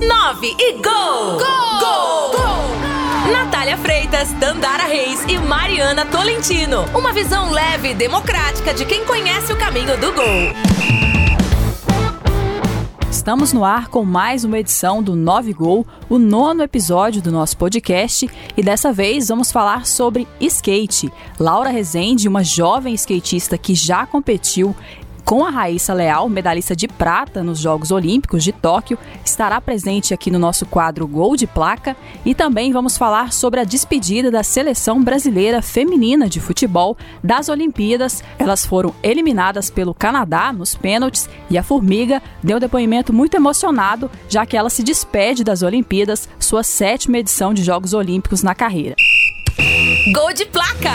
9 e gol! Gol! Gol! gol! Natália Freitas, Dandara Reis e Mariana Tolentino. Uma visão leve e democrática de quem conhece o caminho do gol. Estamos no ar com mais uma edição do 9 Gol, o nono episódio do nosso podcast, e dessa vez vamos falar sobre skate. Laura Rezende, uma jovem skatista que já competiu com a Raíssa Leal, medalhista de prata nos Jogos Olímpicos de Tóquio, estará presente aqui no nosso quadro Gol de Placa e também vamos falar sobre a despedida da seleção brasileira feminina de futebol das Olimpíadas. Elas foram eliminadas pelo Canadá nos pênaltis e a Formiga deu depoimento muito emocionado, já que ela se despede das Olimpíadas, sua sétima edição de Jogos Olímpicos na carreira. Gol de Placa!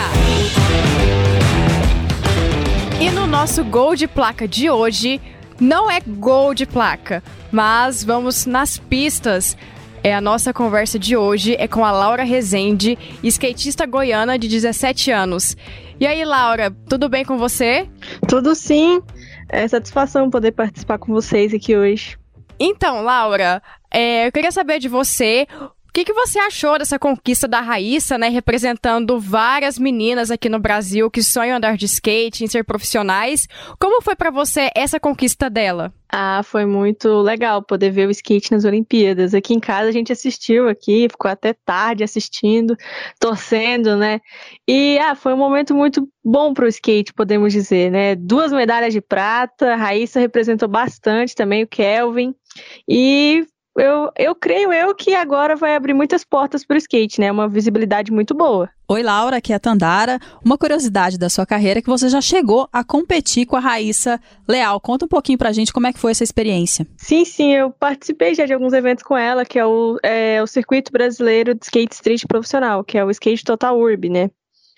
E no nosso gol de placa de hoje, não é gol de placa, mas vamos nas pistas. É a nossa conversa de hoje é com a Laura Rezende, skatista goiana de 17 anos. E aí, Laura, tudo bem com você? Tudo sim. É satisfação poder participar com vocês aqui hoje. Então, Laura, é, eu queria saber de você que, que você achou dessa conquista da Raíssa, né? Representando várias meninas aqui no Brasil que sonham andar de skate, em ser profissionais. Como foi para você essa conquista dela? Ah, foi muito legal poder ver o skate nas Olimpíadas. Aqui em casa a gente assistiu aqui, ficou até tarde assistindo, torcendo, né? E ah, foi um momento muito bom para o skate, podemos dizer, né? Duas medalhas de prata, a Raíssa representou bastante também o Kelvin. E eu, eu creio eu que agora vai abrir muitas portas para o skate, né? Uma visibilidade muito boa. Oi, Laura, aqui é a Tandara. Uma curiosidade da sua carreira é que você já chegou a competir com a Raíssa Leal. Conta um pouquinho pra gente como é que foi essa experiência. Sim, sim, eu participei já de alguns eventos com ela, que é o, é, o Circuito Brasileiro de Skate Street Profissional, que é o Skate Total Urb, né?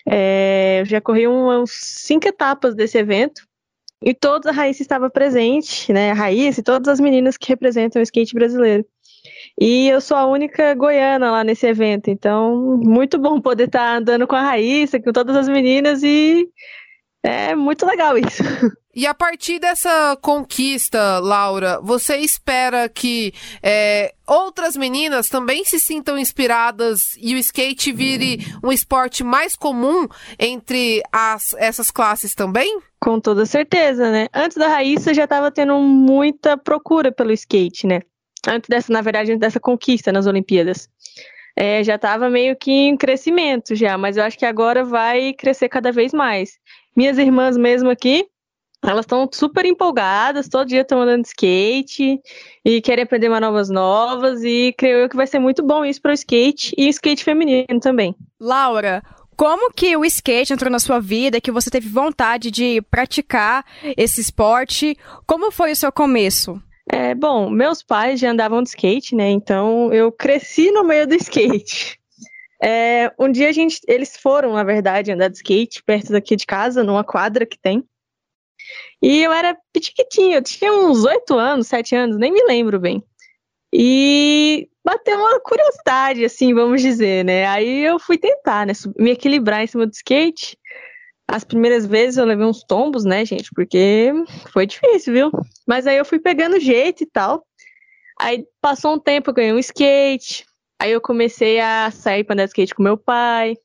É, eu já corri umas cinco etapas desse evento. E toda a Raíssa estava presente, né? A Raíssa e todas as meninas que representam o skate brasileiro. E eu sou a única goiana lá nesse evento, então muito bom poder estar andando com a Raíssa, com todas as meninas e é muito legal isso. E a partir dessa conquista, Laura, você espera que é, outras meninas também se sintam inspiradas e o skate vire um esporte mais comum entre as, essas classes também? Com toda certeza, né? Antes da Raíssa já estava tendo muita procura pelo skate, né? Antes dessa, na verdade, antes dessa conquista nas Olimpíadas. É, já estava meio que em crescimento já, mas eu acho que agora vai crescer cada vez mais. Minhas irmãs mesmo aqui, elas estão super empolgadas, todo dia estão andando de skate e querem aprender manobras novas e creio eu que vai ser muito bom isso para o skate e skate feminino também. Laura, como que o skate entrou na sua vida, que você teve vontade de praticar esse esporte? Como foi o seu começo? É, bom, meus pais já andavam de skate, né? Então eu cresci no meio do skate. É, um dia a gente, eles foram, na verdade, andar de skate perto daqui de casa, numa quadra que tem. E eu era pitiquitinho, eu tinha uns oito anos, sete anos, nem me lembro bem. E bateu uma curiosidade, assim, vamos dizer, né? Aí eu fui tentar, né? Me equilibrar em cima do skate. As primeiras vezes eu levei uns tombos, né, gente? Porque foi difícil, viu? Mas aí eu fui pegando jeito e tal. Aí passou um tempo, eu ganhei um skate. Aí eu comecei a sair para andar skate com meu pai.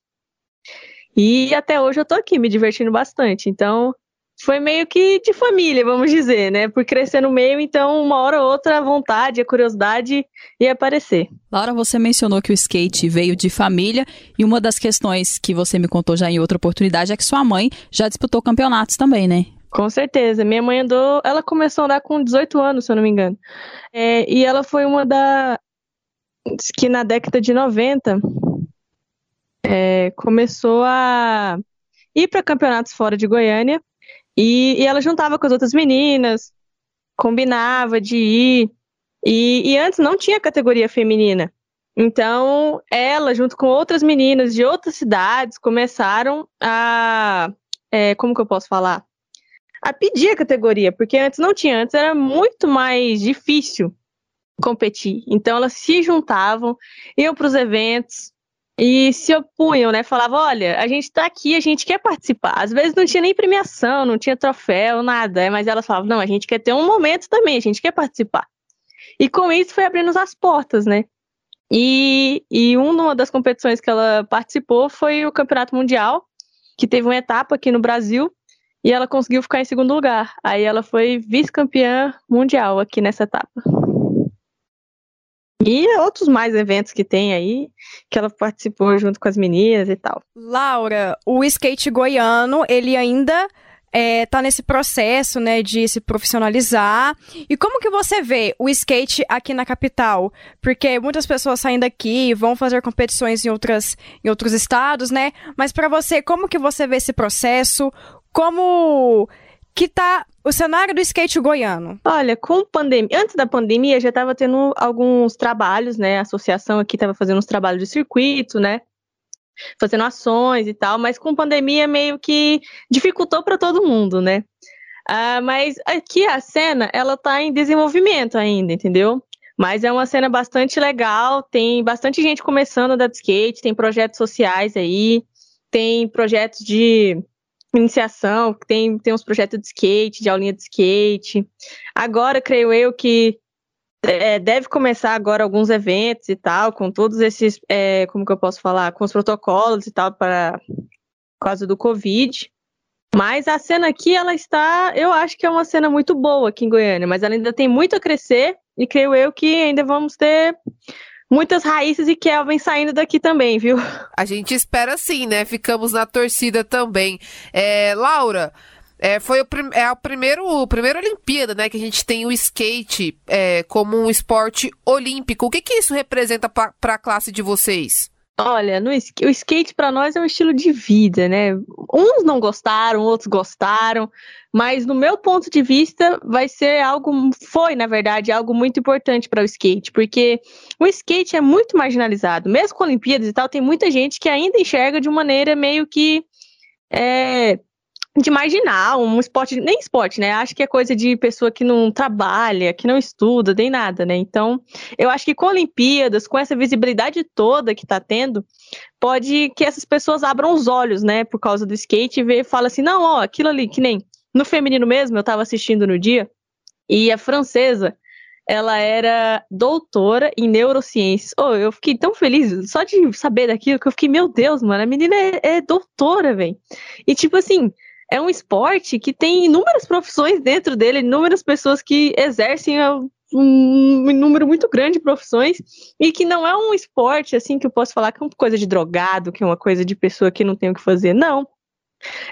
E até hoje eu tô aqui me divertindo bastante. Então, foi meio que de família, vamos dizer, né? Por crescer no meio, então uma hora ou outra a vontade, a curiosidade ia aparecer. Laura, você mencionou que o skate veio de família e uma das questões que você me contou já em outra oportunidade é que sua mãe já disputou campeonatos também, né? Com certeza. Minha mãe andou, ela começou a andar com 18 anos, se eu não me engano. É, e ela foi uma da que na década de 90 é, começou a ir para campeonatos fora de Goiânia e, e ela juntava com as outras meninas, combinava de ir. E, e antes não tinha categoria feminina. Então, ela, junto com outras meninas de outras cidades, começaram a. É, como que eu posso falar? A pedir a categoria, porque antes não tinha, antes era muito mais difícil competir. Então, elas se juntavam, iam para os eventos, e se opunham, né? Falavam, olha, a gente tá aqui, a gente quer participar. Às vezes não tinha nem premiação, não tinha troféu, nada. Mas elas falavam, não, a gente quer ter um momento também, a gente quer participar. E com isso foi abrindo as portas, né? E, e uma das competições que ela participou foi o Campeonato Mundial, que teve uma etapa aqui no Brasil, e ela conseguiu ficar em segundo lugar. Aí ela foi vice-campeã mundial aqui nessa etapa. E outros mais eventos que tem aí, que ela participou junto com as meninas e tal. Laura, o skate goiano, ele ainda é, tá nesse processo, né, de se profissionalizar. E como que você vê o skate aqui na capital? Porque muitas pessoas saem daqui vão fazer competições em, outras, em outros estados, né? Mas para você, como que você vê esse processo? Como que tá o cenário do skate goiano? Olha, com pandemia, antes da pandemia já estava tendo alguns trabalhos, né? A associação aqui estava fazendo uns trabalhos de circuito, né? Fazendo ações e tal, mas com pandemia meio que dificultou para todo mundo, né? Ah, mas aqui a cena, ela tá em desenvolvimento ainda, entendeu? Mas é uma cena bastante legal, tem bastante gente começando a dar skate, tem projetos sociais aí, tem projetos de iniciação, tem, tem uns projetos de skate, de aulinha de skate. Agora, creio eu que é, deve começar agora alguns eventos e tal, com todos esses, é, como que eu posso falar, com os protocolos e tal, para causa do Covid. Mas a cena aqui, ela está, eu acho que é uma cena muito boa aqui em Goiânia, mas ela ainda tem muito a crescer e creio eu que ainda vamos ter muitas raízes e Kelvin saindo daqui também, viu? A gente espera sim, né? Ficamos na torcida também. É, Laura, é, foi o, prim é a primeiro, a primeira Olimpíada, né, que a gente tem o skate é, como um esporte olímpico. O que, que isso representa para a classe de vocês? Olha, no, o skate para nós é um estilo de vida, né? Uns não gostaram, outros gostaram, mas no meu ponto de vista vai ser algo, foi na verdade algo muito importante para o skate, porque o skate é muito marginalizado, mesmo com Olimpíadas e tal, tem muita gente que ainda enxerga de maneira meio que é, de marginal, um esporte, nem esporte, né? Acho que é coisa de pessoa que não trabalha, que não estuda, nem nada, né? Então, eu acho que com Olimpíadas, com essa visibilidade toda que tá tendo, pode que essas pessoas abram os olhos, né, por causa do skate e ver, fala assim, não, ó, aquilo ali, que nem no feminino mesmo, eu tava assistindo no dia, e a francesa, ela era doutora em neurociências. Oh, eu fiquei tão feliz só de saber daquilo que eu fiquei, meu Deus, mano, a menina é, é doutora, velho. E tipo assim, é um esporte que tem inúmeras profissões dentro dele, inúmeras pessoas que exercem um número muito grande de profissões e que não é um esporte assim que eu posso falar que é uma coisa de drogado, que é uma coisa de pessoa que não tem o que fazer. Não.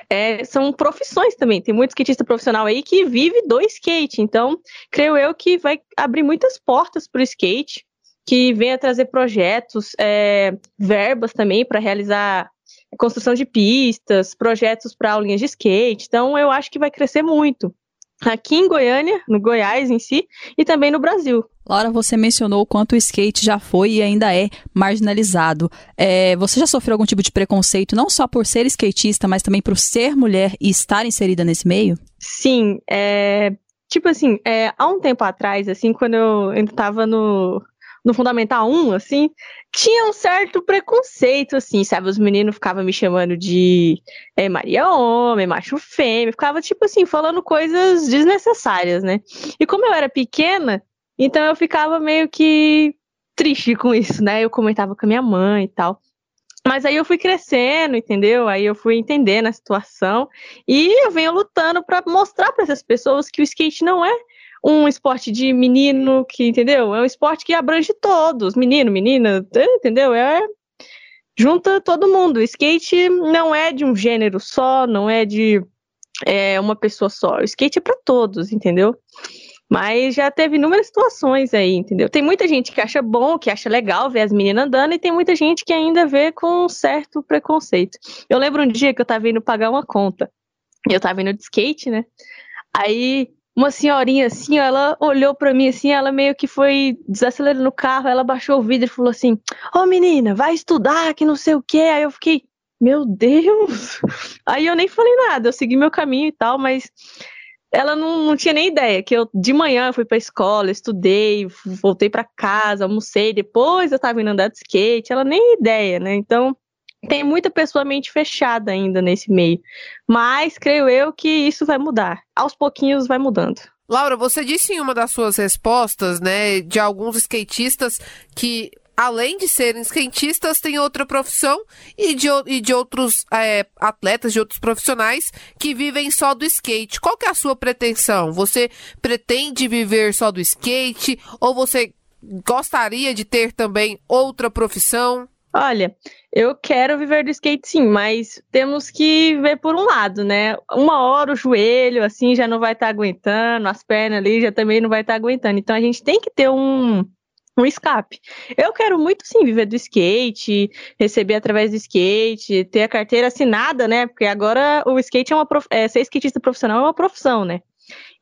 É, são profissões também. Tem muito skatista profissional aí que vive do skate. Então, creio eu que vai abrir muitas portas para o skate, que venha trazer projetos, é, verbas também para realizar construção de pistas, projetos para aulinhas de skate. Então, eu acho que vai crescer muito aqui em Goiânia, no Goiás em si, e também no Brasil. Laura, você mencionou o quanto o skate já foi e ainda é marginalizado. É, você já sofreu algum tipo de preconceito, não só por ser skatista, mas também por ser mulher e estar inserida nesse meio? Sim, é, tipo assim, é, há um tempo atrás, assim, quando eu ainda estava no, no Fundamental 1, assim, tinha um certo preconceito, assim, sabe? Os meninos ficavam me chamando de é, Maria Homem, macho fêmea, ficava, tipo assim, falando coisas desnecessárias, né? E como eu era pequena, então eu ficava meio que triste com isso, né? Eu comentava com a minha mãe e tal. Mas aí eu fui crescendo, entendeu? Aí eu fui entendendo a situação e eu venho lutando para mostrar para essas pessoas que o skate não é um esporte de menino que, entendeu? É um esporte que abrange todos, menino, menina, entendeu? É junta todo mundo. O skate não é de um gênero só, não é de é, uma pessoa só. O skate é para todos, entendeu? Mas já teve inúmeras situações aí, entendeu? Tem muita gente que acha bom, que acha legal ver as meninas andando, e tem muita gente que ainda vê com um certo preconceito. Eu lembro um dia que eu tava indo pagar uma conta. Eu tava indo de skate, né? Aí uma senhorinha assim, ela olhou para mim assim, ela meio que foi desacelerando o carro, ela baixou o vidro e falou assim: Ô oh, menina, vai estudar, que não sei o quê. Aí eu fiquei, meu Deus! Aí eu nem falei nada, eu segui meu caminho e tal, mas ela não, não tinha nem ideia que eu de manhã fui pra escola, estudei, voltei para casa, almocei, depois eu tava indo andar de skate, ela nem ideia, né? Então tem muita pessoa mente fechada ainda nesse meio. Mas creio eu que isso vai mudar. Aos pouquinhos vai mudando. Laura, você disse em uma das suas respostas, né, de alguns skatistas que além de serem skatistas, têm outra profissão e de, e de outros é, atletas, de outros profissionais que vivem só do skate. Qual que é a sua pretensão? Você pretende viver só do skate ou você gostaria de ter também outra profissão? Olha, eu quero viver do skate sim, mas temos que ver por um lado, né? Uma hora o joelho, assim, já não vai estar tá aguentando, as pernas ali já também não vai estar tá aguentando. Então a gente tem que ter um, um escape. Eu quero muito sim viver do skate, receber através do skate, ter a carteira assinada, né? Porque agora o skate é uma prof... é, ser skatista profissional é uma profissão, né?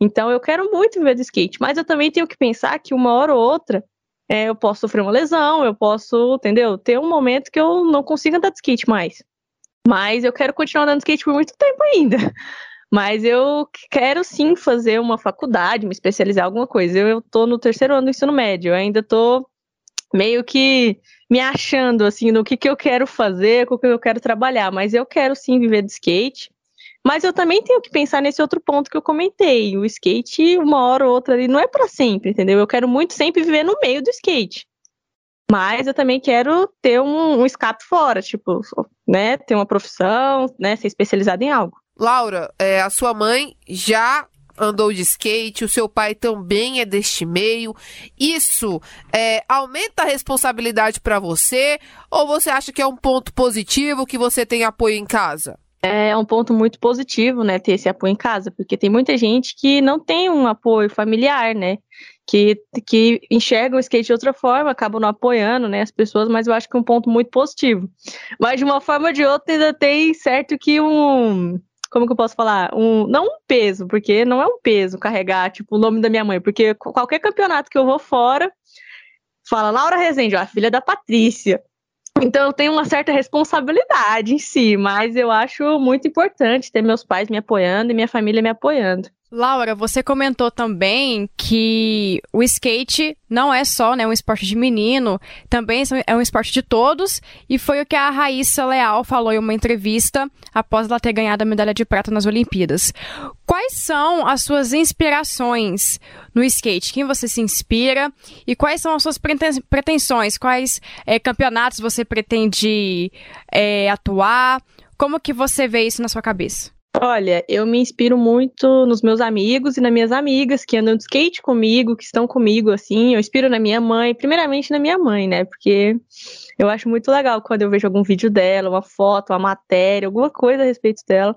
Então eu quero muito viver do skate, mas eu também tenho que pensar que uma hora ou outra é, eu posso sofrer uma lesão, eu posso, entendeu? Ter um momento que eu não consiga andar de skate mais. Mas eu quero continuar andando de skate por muito tempo ainda. Mas eu quero sim fazer uma faculdade, me especializar em alguma coisa. Eu estou no terceiro ano do ensino médio, eu ainda estou meio que me achando assim no que, que eu quero fazer, com o que eu quero trabalhar. Mas eu quero sim viver de skate. Mas eu também tenho que pensar nesse outro ponto que eu comentei. O skate, uma hora ou outra ali, não é para sempre, entendeu? Eu quero muito sempre viver no meio do skate. Mas eu também quero ter um, um escape fora, tipo, né? Ter uma profissão, né? Ser especializado em algo. Laura, é, a sua mãe já andou de skate, o seu pai também é deste meio. Isso é, aumenta a responsabilidade para você ou você acha que é um ponto positivo que você tem apoio em casa? É um ponto muito positivo, né, ter esse apoio em casa, porque tem muita gente que não tem um apoio familiar, né, que, que enxerga o skate de outra forma, acabam não apoiando, né, as pessoas, mas eu acho que é um ponto muito positivo. Mas de uma forma ou de outra ainda tem certo que um, como que eu posso falar? Um, não um peso, porque não é um peso carregar, tipo, o nome da minha mãe, porque qualquer campeonato que eu vou fora, fala Laura Rezende, ó, a filha da Patrícia. Então eu tenho uma certa responsabilidade em si, mas eu acho muito importante ter meus pais me apoiando e minha família me apoiando. Laura, você comentou também que o skate não é só né, um esporte de menino, também é um esporte de todos, e foi o que a Raíssa Leal falou em uma entrevista após ela ter ganhado a medalha de prata nas Olimpíadas. Quais são as suas inspirações no skate? Quem você se inspira? E quais são as suas pretensões? Quais é, campeonatos você pretende é, atuar? Como que você vê isso na sua cabeça? Olha, eu me inspiro muito nos meus amigos e nas minhas amigas que andam de skate comigo, que estão comigo, assim. Eu inspiro na minha mãe, primeiramente na minha mãe, né? Porque eu acho muito legal quando eu vejo algum vídeo dela, uma foto, uma matéria, alguma coisa a respeito dela.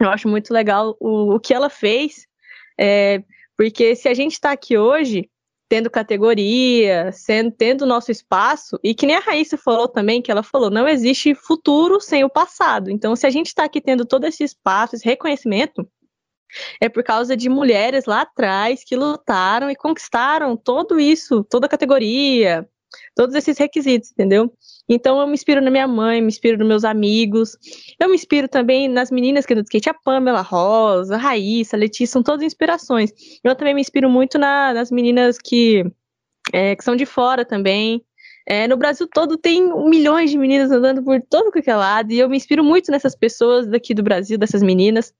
Eu acho muito legal o, o que ela fez. É, porque se a gente está aqui hoje, tendo categoria, sendo, tendo nosso espaço, e que nem a Raíssa falou também, que ela falou, não existe futuro sem o passado. Então, se a gente está aqui tendo todo esse espaço, esse reconhecimento, é por causa de mulheres lá atrás que lutaram e conquistaram tudo isso, toda a categoria, todos esses requisitos, entendeu? Então eu me inspiro na minha mãe, me inspiro nos meus amigos, eu me inspiro também nas meninas que do skate, a Pamela Rosa, a Raíssa, a Letícia, são todas inspirações. Eu também me inspiro muito na, nas meninas que, é, que são de fora também. É, no Brasil todo tem milhões de meninas andando por todo qualquer lado, e eu me inspiro muito nessas pessoas daqui do Brasil, dessas meninas.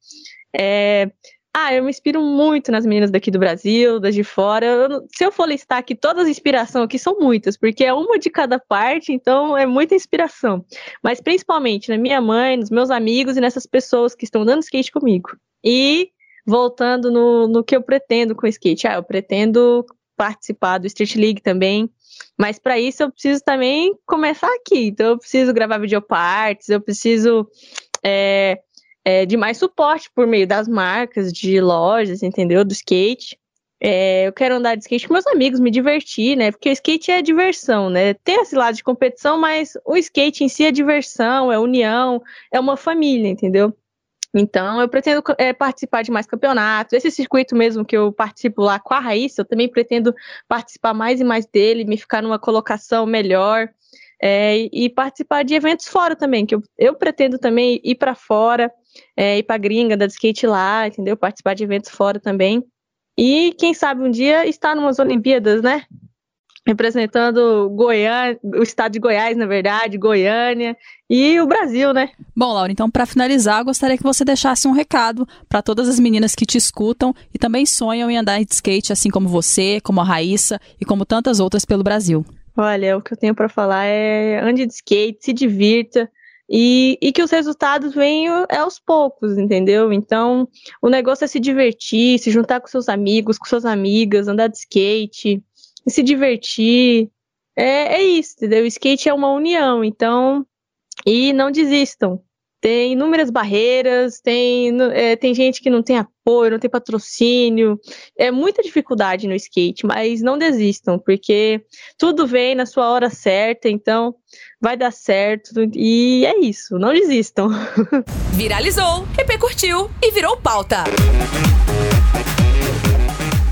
É, ah, eu me inspiro muito nas meninas daqui do Brasil, das de fora. Eu, se eu for listar aqui todas as inspirações aqui, são muitas, porque é uma de cada parte, então é muita inspiração. Mas principalmente na minha mãe, nos meus amigos e nessas pessoas que estão dando skate comigo. E voltando no, no que eu pretendo com o skate. Ah, eu pretendo participar do Street League também. Mas para isso eu preciso também começar aqui. Então eu preciso gravar videopartes, eu preciso é, é, de mais suporte por meio das marcas, de lojas, entendeu? Do skate. É, eu quero andar de skate com meus amigos, me divertir, né? Porque o skate é diversão, né? Tem esse lado de competição, mas o skate em si é diversão, é união, é uma família, entendeu? Então, eu pretendo é, participar de mais campeonatos. Esse circuito mesmo que eu participo lá com a Raíssa, eu também pretendo participar mais e mais dele, me ficar numa colocação melhor. É, e participar de eventos fora também, que eu, eu pretendo também ir para fora, é, ir para gringa, dar de skate lá, entendeu? Participar de eventos fora também. E quem sabe um dia estar numas Olimpíadas, né? representando Goiânia, o estado de Goiás, na verdade, Goiânia e o Brasil, né? Bom, Laura, então para finalizar, gostaria que você deixasse um recado para todas as meninas que te escutam e também sonham em andar de skate, assim como você, como a Raíssa e como tantas outras pelo Brasil. Olha, o que eu tenho para falar é ande de skate, se divirta, e, e, que os resultados venham é aos poucos, entendeu? Então, o negócio é se divertir, se juntar com seus amigos, com suas amigas, andar de skate, se divertir. É, é isso, entendeu? O skate é uma união, então. E não desistam. Tem inúmeras barreiras, tem, é, tem gente que não tem apoio, não tem patrocínio. É muita dificuldade no skate, mas não desistam, porque tudo vem na sua hora certa, então vai dar certo. E é isso, não desistam. Viralizou, repercutiu e virou pauta.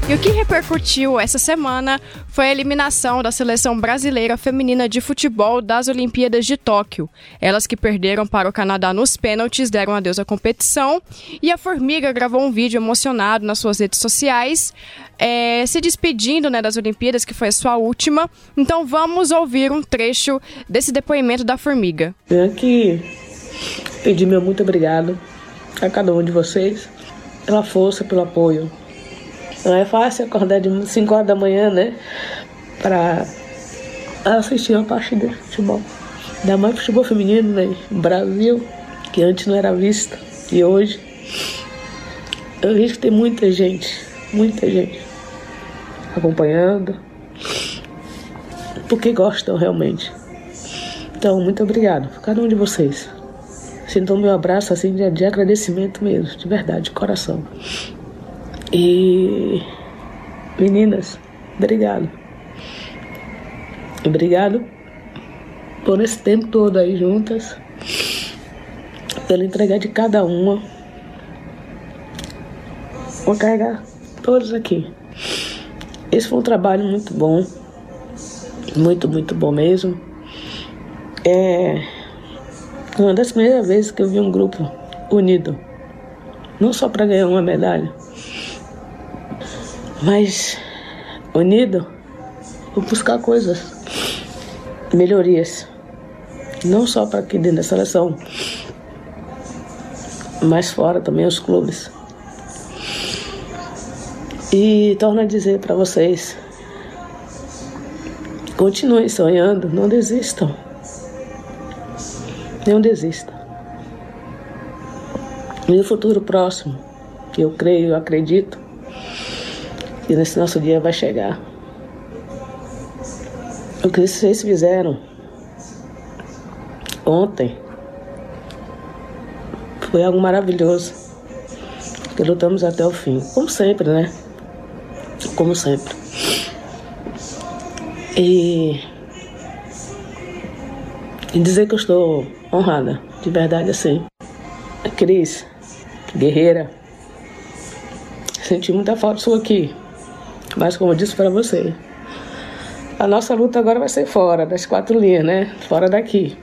E o que repercutiu essa semana foi a eliminação da seleção brasileira feminina de futebol das Olimpíadas de Tóquio. Elas que perderam para o Canadá nos pênaltis deram adeus à competição e a Formiga gravou um vídeo emocionado nas suas redes sociais, é, se despedindo né, das Olimpíadas, que foi a sua última. Então vamos ouvir um trecho desse depoimento da Formiga. Venho aqui pedir meu muito obrigado a cada um de vocês pela força, pelo apoio não é fácil acordar de 5 horas da manhã, né? Pra assistir uma partida de futebol. Ainda mais futebol feminino, né? Brasil, que antes não era visto. E hoje eu vejo que tem muita gente, muita gente acompanhando. Porque gostam realmente. Então, muito obrigado por cada um de vocês. Sintam meu abraço assim de, de agradecimento mesmo, de verdade, de coração. E meninas, obrigado. Obrigado por esse tempo todo aí juntas, pela entrega de cada uma. Vou carregar todos aqui. Esse foi um trabalho muito bom, muito, muito bom mesmo. É uma das primeiras vezes que eu vi um grupo unido, não só para ganhar uma medalha, mas unido, vou buscar coisas, melhorias, não só para aqui dentro da seleção, mas fora também os clubes. E torno a dizer para vocês, continuem sonhando, não desistam. Não desistam. E no futuro próximo, eu creio, eu acredito, e nesse nosso dia vai chegar. O que vocês fizeram ontem foi algo maravilhoso. Que lutamos até o fim. Como sempre, né? Como sempre. E, e dizer que eu estou honrada, de verdade assim. A Cris, guerreira, senti muita falta sua aqui. Mas como eu disse para você, a nossa luta agora vai ser fora das quatro linhas, né? Fora daqui.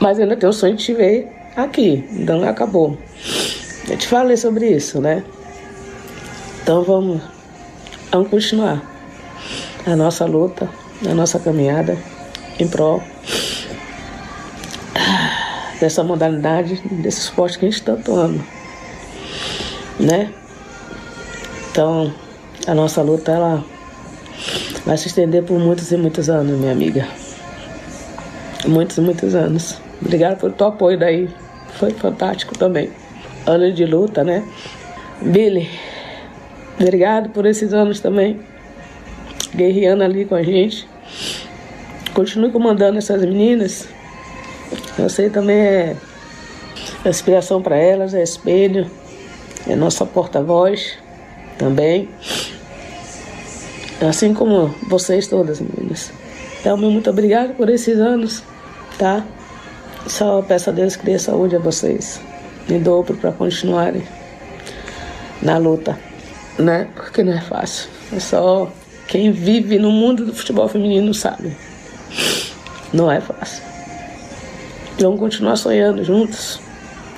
Mas ainda tenho o sonho de te ver aqui, então acabou. Eu te falei sobre isso, né? Então vamos, vamos continuar a nossa luta, a nossa caminhada em prol dessa modalidade, desse esporte que a gente tanto ama, né? Então, a nossa luta ela vai se estender por muitos e muitos anos, minha amiga. Muitos e muitos anos. Obrigado pelo teu apoio daí. Foi fantástico também. Anos de luta, né? Billy, obrigado por esses anos também. Guerreando ali com a gente. Continue comandando essas meninas. Você também é inspiração para elas, é espelho, é nossa porta-voz também. Assim como vocês todas, meninas. Então, muito obrigado por esses anos, tá? Só peço a Deus que dê saúde a vocês. Me dobro para continuarem na luta, né? Porque não é fácil. É só quem vive no mundo do futebol feminino sabe. Não é fácil. Vamos continuar sonhando juntos.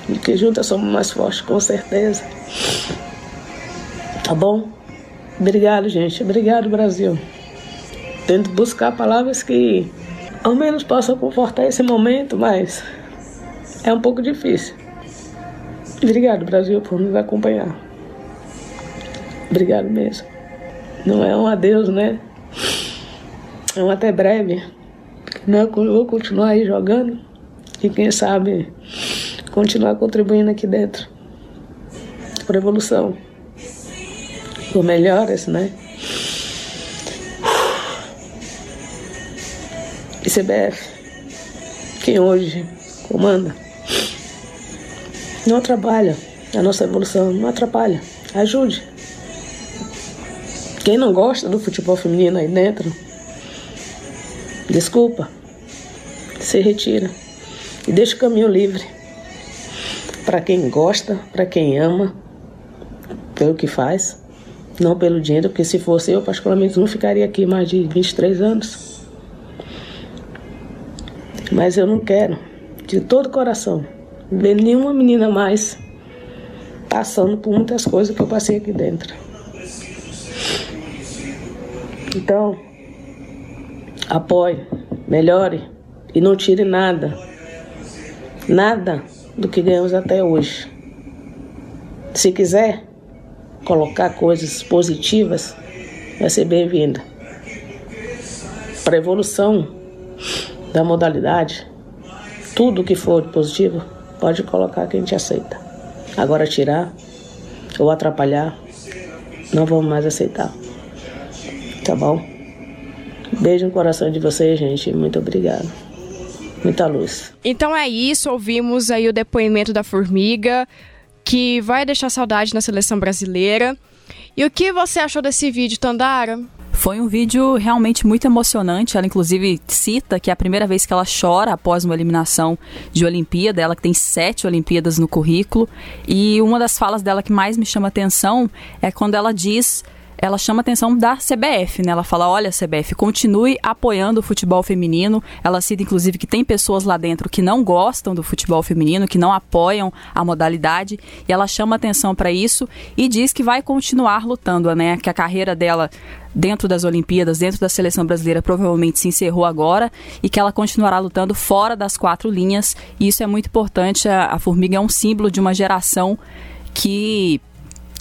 Porque juntas somos mais fortes, com certeza. Tá bom? Obrigado, gente. Obrigado, Brasil. tento buscar palavras que ao menos possam confortar esse momento, mas é um pouco difícil. Obrigado, Brasil, por nos acompanhar. Obrigado mesmo. Não é um adeus, né? É um até breve. Não, eu vou continuar aí jogando e quem sabe continuar contribuindo aqui dentro por evolução, por melhoras, né? E CBF, quem hoje comanda, não atrapalha a nossa evolução, não atrapalha, ajude. Quem não gosta do futebol feminino aí dentro, desculpa, se retira e deixa o caminho livre para quem gosta, para quem ama, pelo que faz, não pelo dinheiro, porque se fosse eu, particularmente, não ficaria aqui mais de 23 anos. Mas eu não quero, de todo coração, ver nenhuma menina mais passando por muitas coisas que eu passei aqui dentro. Então, apoie, melhore e não tire nada, nada do que ganhamos até hoje. Se quiser colocar coisas positivas, vai ser bem-vinda. Para a evolução da modalidade, tudo que for positivo, pode colocar que a gente aceita. Agora tirar ou atrapalhar, não vamos mais aceitar. Tá bom? Beijo no coração de vocês, gente. Muito obrigado muita luz. Então é isso, ouvimos aí o depoimento da formiga, que vai deixar saudade na seleção brasileira. E o que você achou desse vídeo, Tandara? Foi um vídeo realmente muito emocionante. Ela, inclusive, cita que é a primeira vez que ela chora após uma eliminação de Olimpíada. Ela que tem sete Olimpíadas no currículo. E uma das falas dela que mais me chama atenção é quando ela diz ela chama atenção da CBF, né? Ela fala: olha, CBF, continue apoiando o futebol feminino. Ela cita, inclusive, que tem pessoas lá dentro que não gostam do futebol feminino, que não apoiam a modalidade. E ela chama atenção para isso e diz que vai continuar lutando, né? Que a carreira dela dentro das Olimpíadas, dentro da seleção brasileira, provavelmente se encerrou agora e que ela continuará lutando fora das quatro linhas. E isso é muito importante. A, a Formiga é um símbolo de uma geração que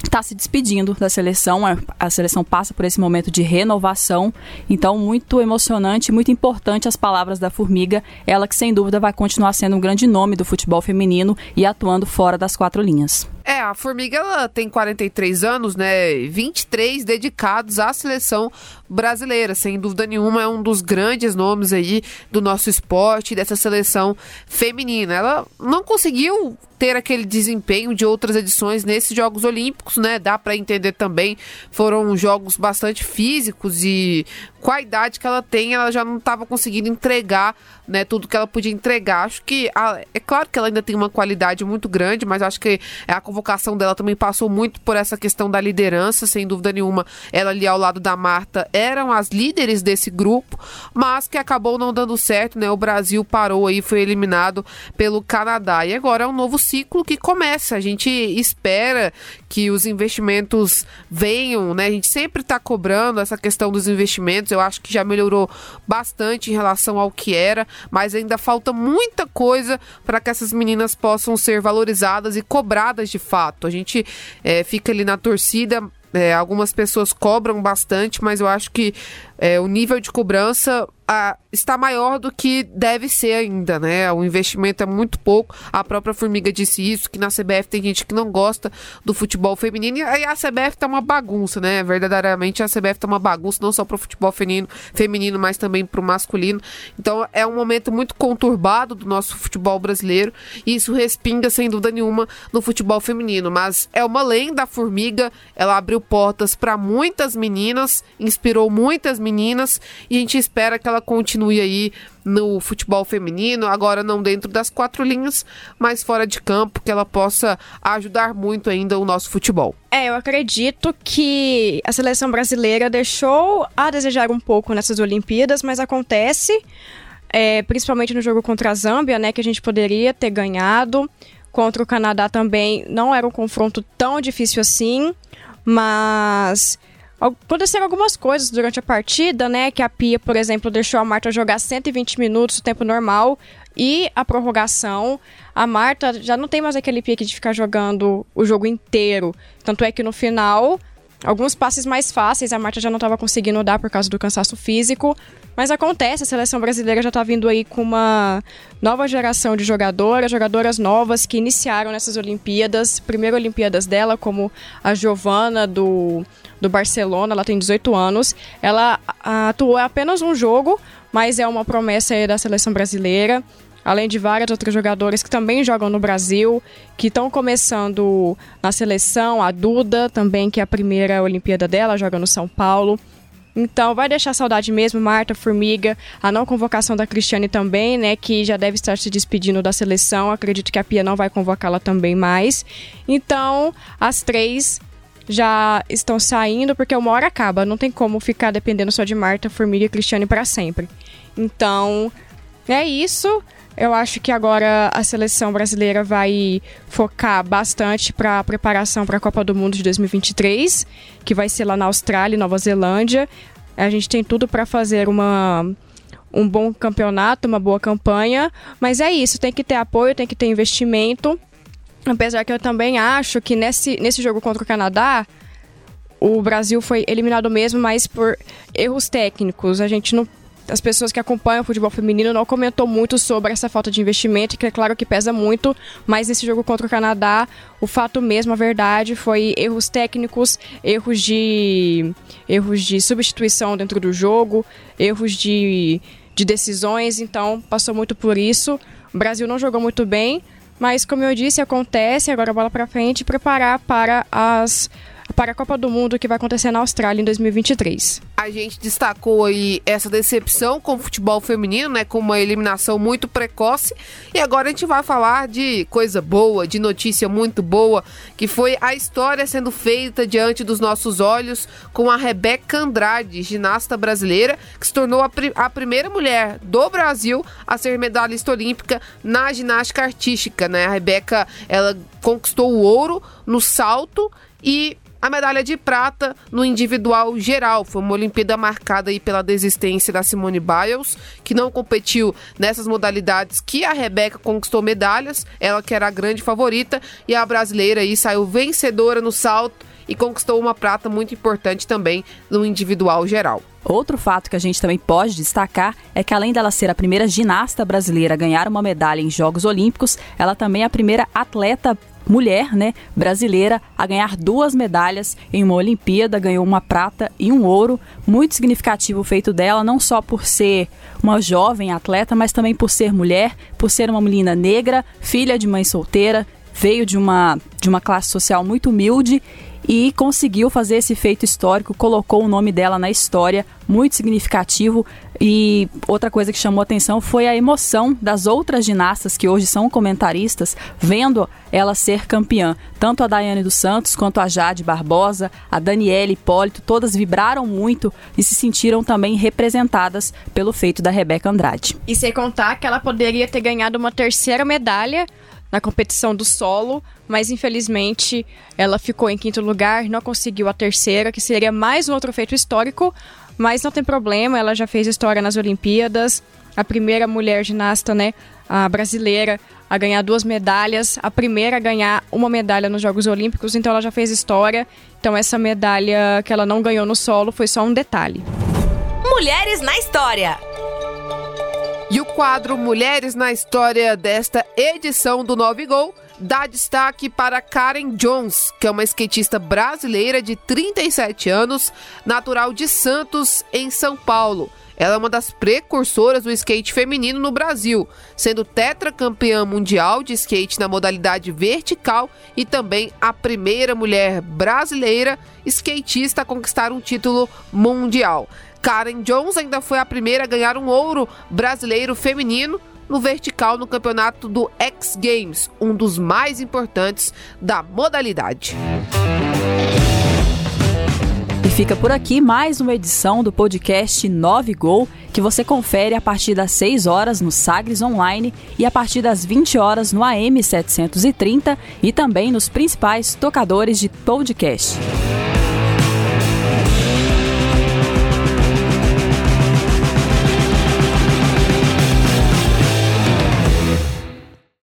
está se despedindo da seleção. A, seleção passa por esse momento de renovação. Então, muito emocionante, muito importante as palavras da Formiga. Ela que, sem dúvida, vai continuar sendo um grande nome do futebol feminino e atuando fora das quatro linhas. É, a Formiga ela tem 43 anos, né? 23 dedicados à seleção brasileira. Sem dúvida nenhuma, é um dos grandes nomes aí do nosso esporte, dessa seleção feminina. Ela não conseguiu ter aquele desempenho de outras edições nesses Jogos Olímpicos, né? Dá para entender também. Foram jogos bastante físicos e com a idade que ela tem, ela já não estava conseguindo entregar, né, tudo que ela podia entregar. Acho que a, é claro que ela ainda tem uma qualidade muito grande, mas acho que a convocação dela também passou muito por essa questão da liderança, sem dúvida nenhuma. Ela ali ao lado da Marta eram as líderes desse grupo, mas que acabou não dando certo, né? O Brasil parou aí, foi eliminado pelo Canadá. E agora é um novo ciclo que começa. A gente espera que os investimentos venham, né? A gente sempre está cobrando essa questão dos investimentos eu acho que já melhorou bastante em relação ao que era, mas ainda falta muita coisa para que essas meninas possam ser valorizadas e cobradas de fato. A gente é, fica ali na torcida. É, algumas pessoas cobram bastante, mas eu acho que é, o nível de cobrança a, está maior do que deve ser ainda, né? O investimento é muito pouco. A própria Formiga disse isso, que na CBF tem gente que não gosta do futebol feminino. E a CBF tá uma bagunça, né? Verdadeiramente a CBF tá uma bagunça, não só para o futebol feminino, feminino, mas também para o masculino. Então é um momento muito conturbado do nosso futebol brasileiro. E isso respinga, sem dúvida nenhuma, no futebol feminino. Mas é uma lenda a Formiga. Ela abriu portas para muitas meninas, inspirou muitas meninas meninas e a gente espera que ela continue aí no futebol feminino, agora não dentro das quatro linhas, mas fora de campo, que ela possa ajudar muito ainda o nosso futebol. É, eu acredito que a seleção brasileira deixou a desejar um pouco nessas Olimpíadas, mas acontece, é, principalmente no jogo contra a Zâmbia, né, que a gente poderia ter ganhado. Contra o Canadá também não era um confronto tão difícil assim, mas aconteceram algumas coisas durante a partida, né? Que a Pia, por exemplo, deixou a Marta jogar 120 minutos, o tempo normal, e a prorrogação. A Marta já não tem mais aquele pique de ficar jogando o jogo inteiro. Tanto é que no final, alguns passes mais fáceis a Marta já não estava conseguindo dar por causa do cansaço físico. Mas acontece, a seleção brasileira já está vindo aí com uma nova geração de jogadoras, jogadoras novas que iniciaram nessas Olimpíadas. Primeira Olimpíadas dela, como a Giovana do, do Barcelona, ela tem 18 anos. Ela atuou apenas um jogo, mas é uma promessa aí da seleção brasileira. Além de várias outras jogadoras que também jogam no Brasil, que estão começando na seleção, a Duda também, que é a primeira Olimpíada dela, joga no São Paulo. Então, vai deixar saudade mesmo, Marta, Formiga, a não convocação da Cristiane também, né, que já deve estar se despedindo da seleção. Acredito que a Pia não vai convocá-la também mais. Então, as três já estão saindo porque uma hora acaba, não tem como ficar dependendo só de Marta, Formiga e Cristiane para sempre. Então, é isso. Eu acho que agora a seleção brasileira vai focar bastante para a preparação para a Copa do Mundo de 2023, que vai ser lá na Austrália e Nova Zelândia. A gente tem tudo para fazer uma um bom campeonato, uma boa campanha, mas é isso, tem que ter apoio, tem que ter investimento. Apesar que eu também acho que nesse, nesse jogo contra o Canadá, o Brasil foi eliminado mesmo, mas por erros técnicos. A gente não as pessoas que acompanham o futebol feminino não comentou muito sobre essa falta de investimento, que é claro que pesa muito, mas nesse jogo contra o Canadá, o fato mesmo, a verdade, foi erros técnicos, erros de erros de substituição dentro do jogo, erros de, de decisões, então passou muito por isso. O Brasil não jogou muito bem, mas como eu disse, acontece, agora bola para frente, preparar para as para a Copa do Mundo que vai acontecer na Austrália em 2023. A gente destacou aí essa decepção com o futebol feminino, né, com uma eliminação muito precoce, e agora a gente vai falar de coisa boa, de notícia muito boa, que foi a história sendo feita diante dos nossos olhos com a Rebeca Andrade, ginasta brasileira, que se tornou a, a primeira mulher do Brasil a ser medalhista olímpica na ginástica artística, né? A Rebeca, ela conquistou o ouro no salto e a medalha de prata no individual geral. Foi uma Olimpíada marcada aí pela desistência da Simone Biles, que não competiu nessas modalidades que a Rebeca conquistou medalhas, ela que era a grande favorita, e a brasileira aí saiu vencedora no salto e conquistou uma prata muito importante também no individual geral. Outro fato que a gente também pode destacar é que, além dela ser a primeira ginasta brasileira a ganhar uma medalha em Jogos Olímpicos, ela também é a primeira atleta mulher, né, brasileira a ganhar duas medalhas em uma Olimpíada, ganhou uma prata e um ouro. Muito significativo o feito dela, não só por ser uma jovem atleta, mas também por ser mulher, por ser uma menina negra, filha de mãe solteira, veio de uma, de uma classe social muito humilde e conseguiu fazer esse feito histórico, colocou o nome dela na história, muito significativo. E outra coisa que chamou atenção foi a emoção das outras ginastas que hoje são comentaristas, vendo ela ser campeã. Tanto a Daiane dos Santos quanto a Jade Barbosa, a Daniela Hipólito, todas vibraram muito e se sentiram também representadas pelo feito da Rebeca Andrade. E sem contar que ela poderia ter ganhado uma terceira medalha na competição do solo, mas infelizmente ela ficou em quinto lugar, não conseguiu a terceira, que seria mais um outro feito histórico, mas não tem problema, ela já fez história nas Olimpíadas, a primeira mulher ginasta, né, a brasileira a ganhar duas medalhas, a primeira a ganhar uma medalha nos Jogos Olímpicos, então ela já fez história. Então essa medalha que ela não ganhou no solo foi só um detalhe. Mulheres na história. E o quadro Mulheres na História desta edição do Nove Gol dá destaque para Karen Jones, que é uma skatista brasileira de 37 anos, natural de Santos, em São Paulo. Ela é uma das precursoras do skate feminino no Brasil, sendo tetracampeã mundial de skate na modalidade vertical e também a primeira mulher brasileira skatista a conquistar um título mundial. Karen Jones ainda foi a primeira a ganhar um ouro brasileiro feminino no vertical no campeonato do X Games, um dos mais importantes da modalidade. E fica por aqui mais uma edição do podcast 9 Gol, que você confere a partir das 6 horas no Sagres Online e a partir das 20 horas no AM 730 e também nos principais tocadores de podcast.